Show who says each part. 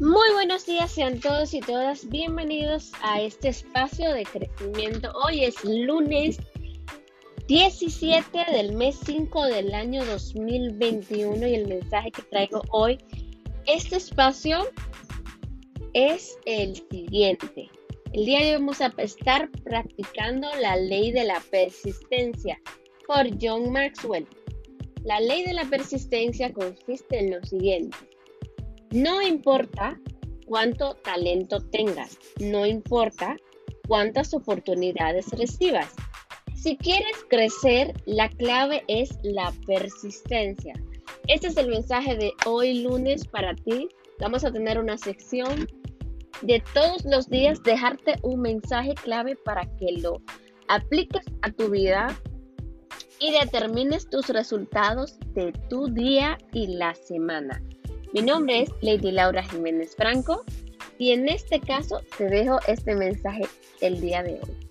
Speaker 1: Muy buenos días, sean todos y todas bienvenidos a este espacio de crecimiento. Hoy es lunes 17 del mes 5 del año 2021 y el mensaje que traigo hoy, este espacio es el siguiente. El día de hoy vamos a estar practicando la ley de la persistencia por John Maxwell. La ley de la persistencia consiste en lo siguiente. No importa cuánto talento tengas, no importa cuántas oportunidades recibas. Si quieres crecer, la clave es la persistencia. Este es el mensaje de hoy lunes para ti. Vamos a tener una sección de todos los días, dejarte un mensaje clave para que lo apliques a tu vida y determines tus resultados de tu día y la semana. Mi nombre es Lady Laura Jiménez Franco y en este caso te dejo este mensaje el día de hoy.